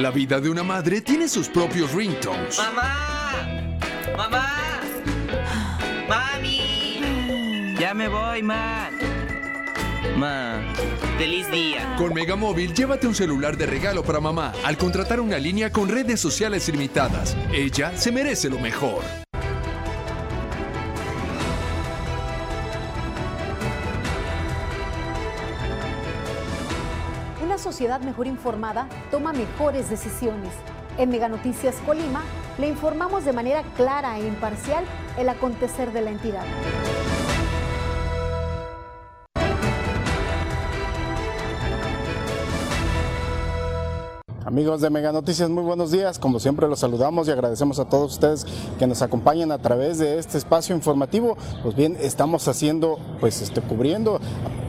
La vida de una madre tiene sus propios ringtones. ¡Mamá! ¡Mamá! ¡Mami! Ya me voy, ma. Ma, feliz día. Con Megamóvil, llévate un celular de regalo para mamá al contratar una línea con redes sociales ilimitadas. Ella se merece lo mejor. Sociedad mejor informada toma mejores decisiones. En Mega Noticias Colima le informamos de manera clara e imparcial el acontecer de la entidad. Amigos de Mega Noticias, muy buenos días. Como siempre los saludamos y agradecemos a todos ustedes que nos acompañan a través de este espacio informativo. Pues bien, estamos haciendo, pues este, cubriendo,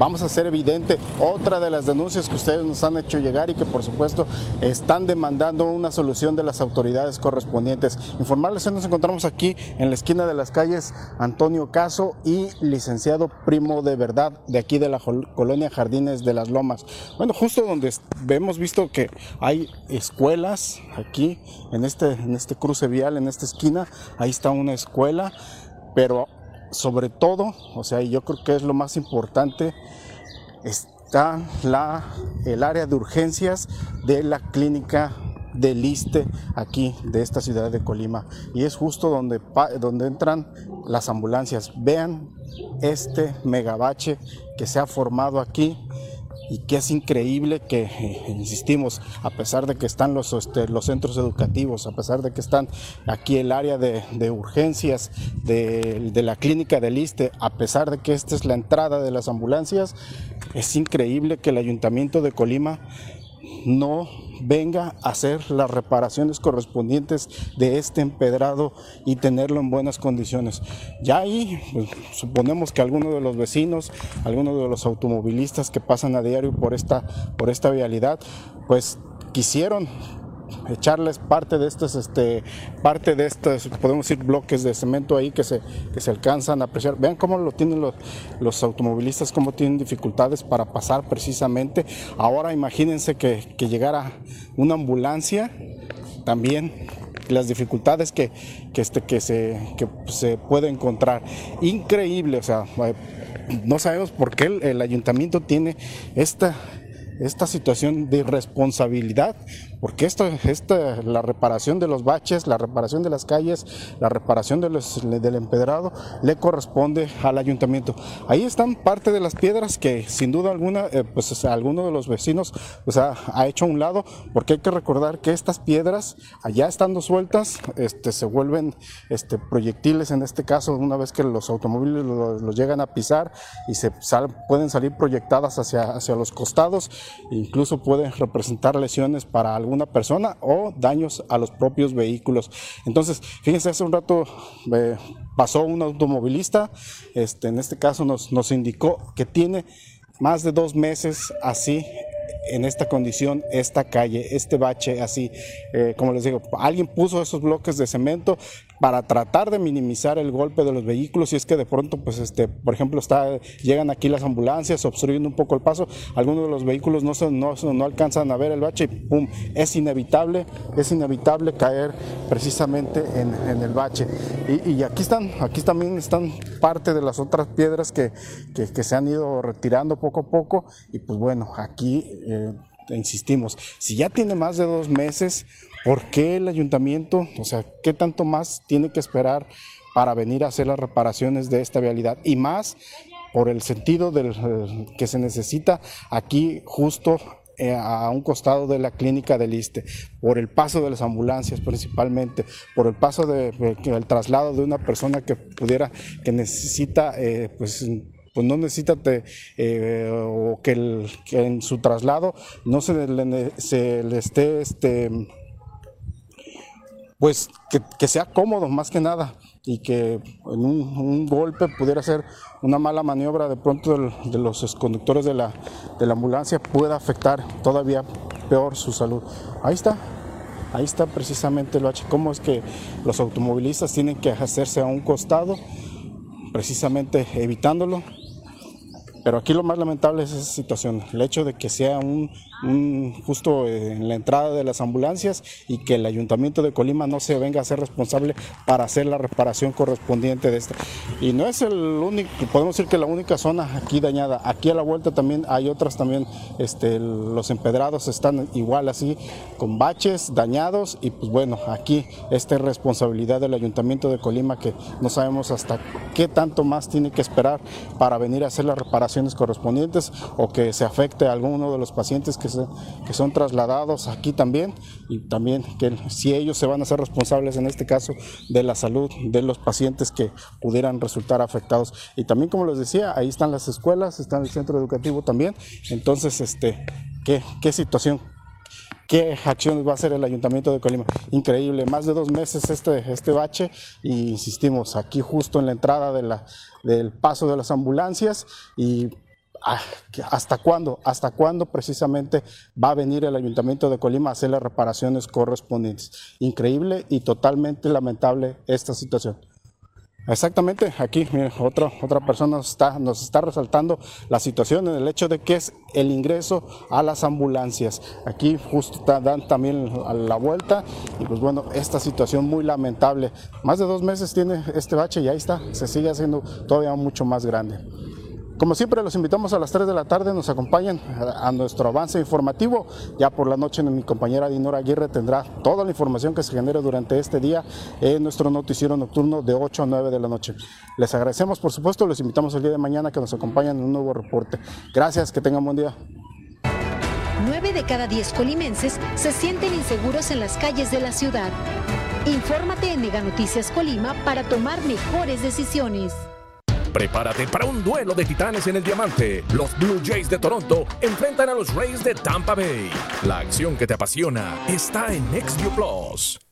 vamos a hacer evidente otra de las denuncias que ustedes nos han hecho llegar y que por supuesto están demandando una solución de las autoridades correspondientes. Informarles que nos encontramos aquí en la esquina de las calles Antonio Caso y licenciado Primo de Verdad de aquí de la colonia Jardines de las Lomas. Bueno, justo donde hemos visto que hay escuelas aquí en este, en este cruce vial, en esta esquina, ahí está una escuela, pero sobre todo, o sea, yo creo que es lo más importante, está la, el área de urgencias de la clínica del ISTE aquí de esta ciudad de Colima y es justo donde, donde entran las ambulancias. Vean este megabache que se ha formado aquí y que es increíble que, eh, insistimos, a pesar de que están los, este, los centros educativos, a pesar de que están aquí el área de, urgencias de, de, la clínica del ISTE, a pesar de que esta es la entrada de las ambulancias, es increíble que el ayuntamiento de Colima no venga a hacer las reparaciones correspondientes de este empedrado y tenerlo en buenas condiciones. Ya ahí pues, suponemos que algunos de los vecinos, algunos de los automovilistas que pasan a diario por esta, por esta vialidad, pues quisieron echarles parte de estos, este, parte de estos, podemos decir, bloques de cemento ahí que se, que se alcanzan a apreciar. Vean cómo lo tienen los, los automovilistas, cómo tienen dificultades para pasar precisamente. Ahora imagínense que, que llegara una ambulancia también las dificultades que, que, este, que, se, que se puede encontrar. Increíble, o sea, no sabemos por qué el, el ayuntamiento tiene esta, esta situación de irresponsabilidad porque esto, esta, la reparación de los baches, la reparación de las calles, la reparación de del empedrado le corresponde al ayuntamiento. Ahí están parte de las piedras que sin duda alguna, eh, pues alguno de los vecinos pues, ha, hecho a un lado, porque hay que recordar que estas piedras, allá estando sueltas, este, se vuelven este, proyectiles en este caso, una vez que los automóviles los, llegan a pisar y se pueden salir proyectadas hacia, hacia los costados, incluso pueden representar lesiones para algún una persona o daños a los propios vehículos. Entonces, fíjense, hace un rato eh, pasó un automovilista, este, en este caso nos, nos indicó que tiene más de dos meses así en esta condición esta calle, este bache así, eh, como les digo, alguien puso esos bloques de cemento para tratar de minimizar el golpe de los vehículos y es que de pronto, pues, este, por ejemplo, está, llegan aquí las ambulancias obstruyendo un poco el paso, algunos de los vehículos no, no, no alcanzan a ver el bache y pum, es inevitable, es inevitable caer precisamente en, el bache. Y, aquí están, aquí también están parte de las otras piedras que, que, se han ido retirando poco a poco y pues bueno, aquí eh, insistimos, si ya tiene más de dos meses, ¿por qué el ayuntamiento, o sea, qué tanto más tiene que esperar para venir a hacer las reparaciones de esta vialidad? Y más por el sentido del, eh, que se necesita aquí justo eh, a un costado de la clínica del ISTE, por el paso de las ambulancias principalmente, por el paso del de, traslado de una persona que pudiera, que necesita, pues pues no necesita eh, o que, en su traslado no se le, esté, este, pues que, sea cómodo más que nada y que en un, golpe pudiera ser una mala maniobra de pronto de, los conductores de la, de la ambulancia pueda afectar todavía peor su salud. Ahí está, ahí está precisamente el H. Cómo es que los automovilistas tienen que hacerse a un costado, precisamente evitándolo Pero aquí lo más lamentable es esa situación, el hecho de que sea un, justo en la entrada de las ambulancias y que el ayuntamiento de Colima no se venga a ser responsable para hacer la reparación correspondiente de esta. Y no es el único, podemos decir que la única zona aquí dañada. Aquí a la vuelta también hay otras también, este, los empedrados están igual así, con baches dañados y pues bueno, aquí esta es responsabilidad del ayuntamiento de Colima que no sabemos hasta qué tanto más tiene que esperar para venir a hacer las correspondientes o que se afecte a alguno de los pacientes que, que son trasladados aquí también y también que si ellos se van a ser responsables en este caso de la salud de los pacientes que pudieran resultar afectados. Y también como les decía, ahí están las escuelas, está el centro educativo también. Entonces, este, ¿qué, qué situación? ¿Qué acciones va a hacer el Ayuntamiento de Colima? Increíble, más de dos meses este, este bache y insistimos, aquí justo en la entrada de la, del paso de las ambulancias y ah, ¿Hasta cuándo? ¿Hasta cuándo precisamente va a venir el Ayuntamiento de Colima a hacer las reparaciones correspondientes? Increíble y totalmente lamentable esta situación. Exactamente, aquí otra, otra persona está, nos está resaltando la situación en el hecho de que es el ingreso a las ambulancias. Aquí justo dan también la vuelta y pues bueno, esta situación muy lamentable. Más de dos meses tiene este bache y ahí está, se sigue haciendo todavía mucho más grande. Como siempre, los invitamos a las 3 de la tarde, nos acompañan a, nuestro avance informativo. Ya por la noche mi compañera Dinora Aguirre tendrá toda la información que se genere durante este día en nuestro noticiero nocturno de 8 a 9 de la noche. Les agradecemos, por supuesto, los invitamos el día de mañana que nos acompañen en un nuevo reporte. Gracias, que tengan buen día. 9 de cada 10 colimenses se sienten inseguros en las calles de la ciudad. Infórmate en Mega Noticias Colima para tomar mejores decisiones. Prepárate para un duelo de titanes en el diamante. Los Blue Jays de Toronto enfrentan a los Rays de Tampa Bay. La acción que te apasiona está en NextView Plus.